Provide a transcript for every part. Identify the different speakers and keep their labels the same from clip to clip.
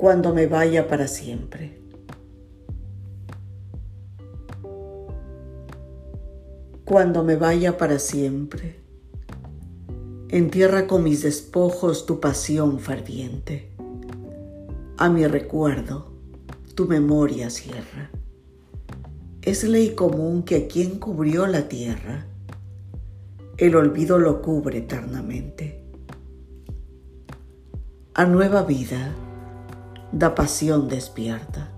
Speaker 1: cuando me vaya para siempre. Cuando me vaya para siempre, entierra con mis despojos tu pasión ferviente. A mi recuerdo, tu memoria cierra. Es ley común que a quien cubrió la tierra, el olvido lo cubre eternamente. A nueva vida, da pasión despierta.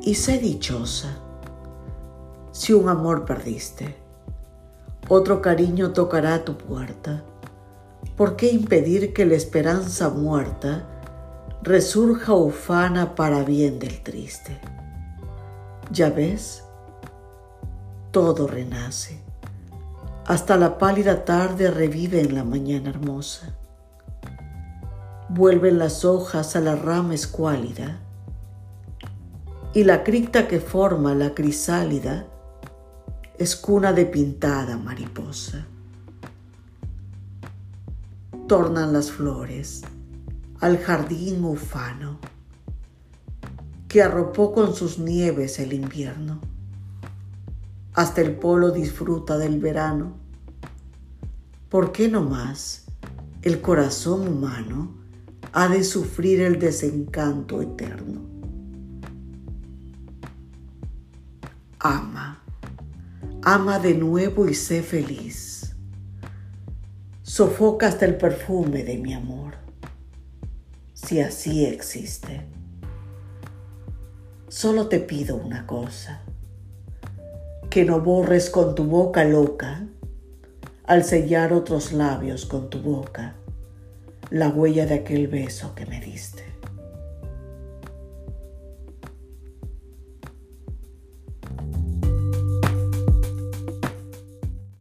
Speaker 1: Y sé dichosa si un amor perdiste. Otro cariño tocará tu puerta. ¿Por qué impedir que la esperanza muerta resurja ufana para bien del triste? Ya ves, todo renace. Hasta la pálida tarde revive en la mañana hermosa vuelven las hojas a la rama escuálida y la cripta que forma la crisálida es cuna de pintada mariposa. Tornan las flores al jardín ufano que arropó con sus nieves el invierno. Hasta el polo disfruta del verano. ¿Por qué no más el corazón humano? Ha de sufrir el desencanto eterno. Ama, ama de nuevo y sé feliz. Sofoca hasta el perfume de mi amor, si así existe. Solo te pido una cosa, que no borres con tu boca loca al sellar otros labios con tu boca la huella de aquel beso que me diste.